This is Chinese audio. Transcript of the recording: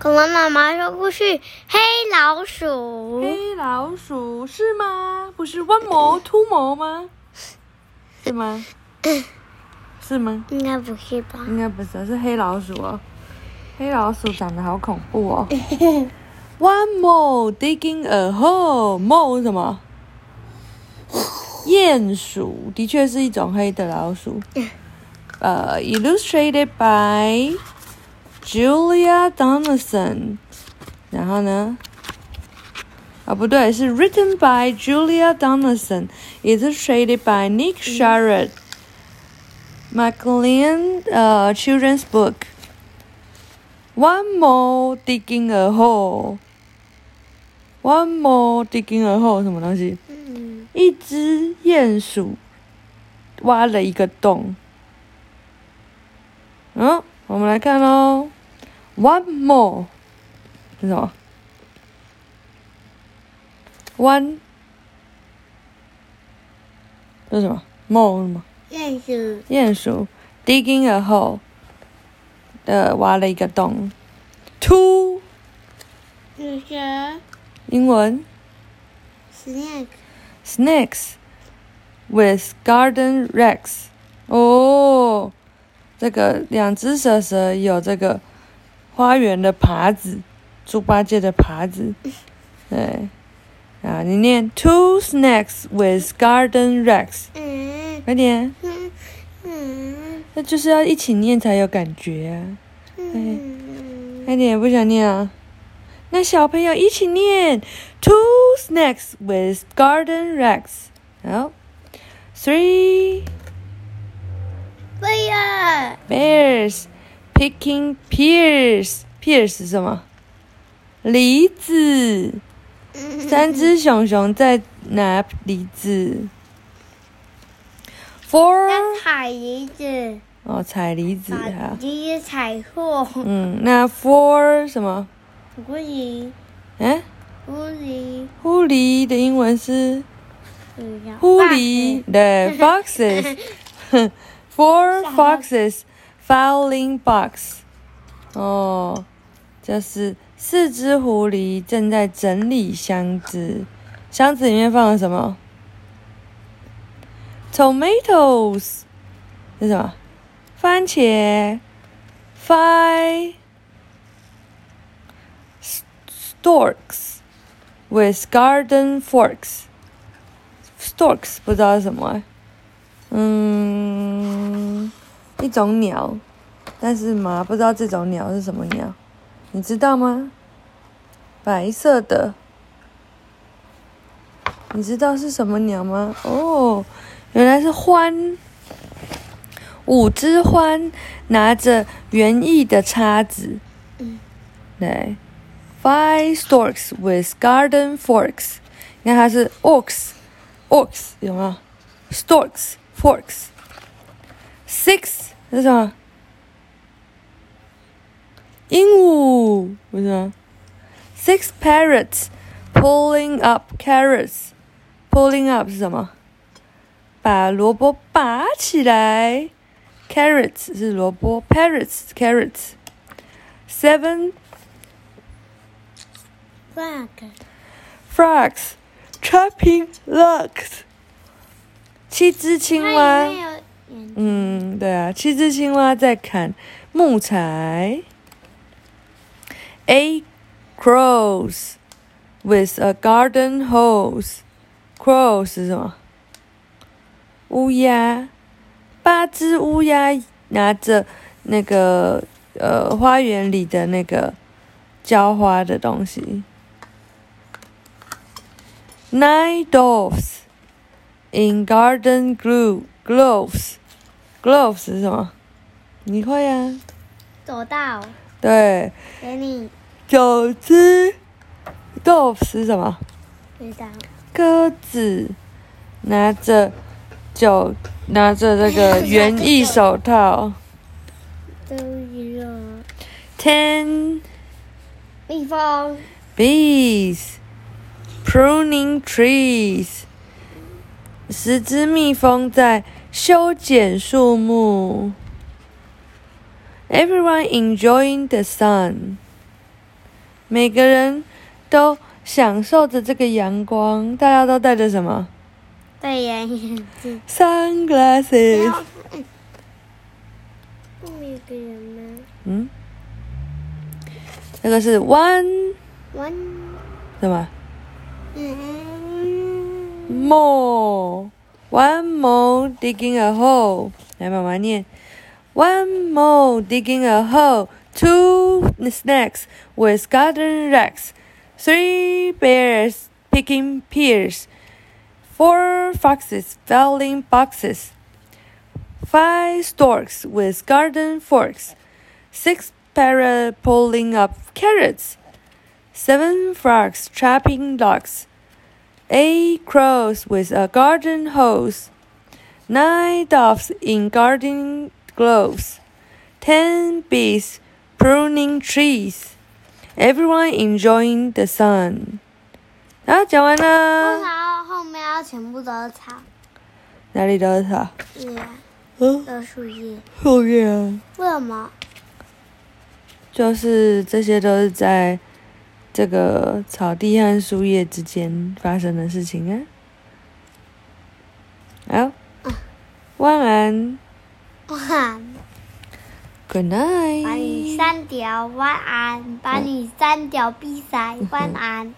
恐龙妈妈说故事：黑老鼠。黑老鼠是吗？不是弯毛秃毛吗？是吗？是吗？应该不是吧？应该不是，是黑老鼠哦。黑老鼠长得好恐怖哦。One more digging a hole. Mole 是什么？鼹鼠的确是一种黑的老鼠。呃、uh,，illustrated by Julia Donaldson。然后呢？啊，不对，是 written by Julia Donaldson, illustrated by Nick Sharrett. Maclean uh, children's book. One more digging a hole. One more digging a hole 什么东西？嗯，一只鼹鼠挖了一个洞。嗯，我们来看喽。 One more 是什么？One 这是什么？More 是什么？鼹鼠。鼹鼠 digging a hole 呃挖了一个洞。Two 是蛇。英文 snake。snakes with garden rakes。哦，这个两只蛇蛇有这个花园的耙子，猪八戒的耙子。对，啊，你念 two snakes with garden 嗯快点，嗯嗯那就是要一起念才有感觉啊。嗯。快点，不想念啊？那小朋友一起念：Two snacks with garden rex。好，Three 贝尔。bears picking pears。pears 是什么？梨子。三只熊熊在拿梨子。Four 在采梨子。哦，采梨子把哈。梨子采错。嗯，那 four 什么？狐狸。嗯，狐狸。狐狸的英文是狐狸。对，foxes。Four foxes filing box。哦，就是四只狐狸正在整理箱子，箱子里面放了什么？Tomatoes 是什么？番茄。Five storks with garden forks。Storks 不知道是什么、嗯，一种鸟，但是嘛，不知道这种鸟是什么鸟，你知道吗？白色的，你知道是什么鸟吗？哦，原来是獾，五只獾拿着园艺的叉子，嗯对，Five storks with garden forks，你看它是 ox。Ox 有没有？Storks, forks. Six 是什么？鹦鹉不是吗？Six parrots pulling up carrots. Pulling up 是什么？把萝卜拔起来。Carrots 是萝卜，parrots carrots. Seven Frog。 frogs chopping logs. 七只青蛙。它里面有眼嗯， 对啊，七只青蛙在砍木材。Eight crows with a garden hose. Crows 是什么？乌鸦。八只乌鸦拿着那个呃花园里的那个浇花的东西。Nine doves in garden glue gloves. Gloves 是什么？你会啊？走到对，给你九只 doves 是什么？知道。鸽子拿着九拿着这个园艺手套。都有 Ten 蜜蜂 bees pruning trees. 十只蜜蜂在修剪树木。Everyone enjoying the sun. 每个人都享受着这个阳光。大家都戴着什么戴眼镜。？sunglasses。嗯，这个是 one？One，什么嗯，more one more digging a hole。来，妈妈念：One more digging a hole. Two snakes with garden racks. Three bears picking pears. Four foxes filling boxes. Five storks with garden forks. Six parrots pulling up carrots. Seven frogs trapping logs. Eight crows with a garden hose. Nine doves in garden gloves. Ten bees pruning trees. Everyone enjoying the sun. 啊，讲完为了，啥后面要全部都是草哪里都是草。叶？嗯，都是树叶？后面啊，为什么？就是这些都是在 这个草地和树叶之间发生的事情啊。好，晚安晚安，，Good night。把你删掉，晚安。把你删掉，比赛，晚安。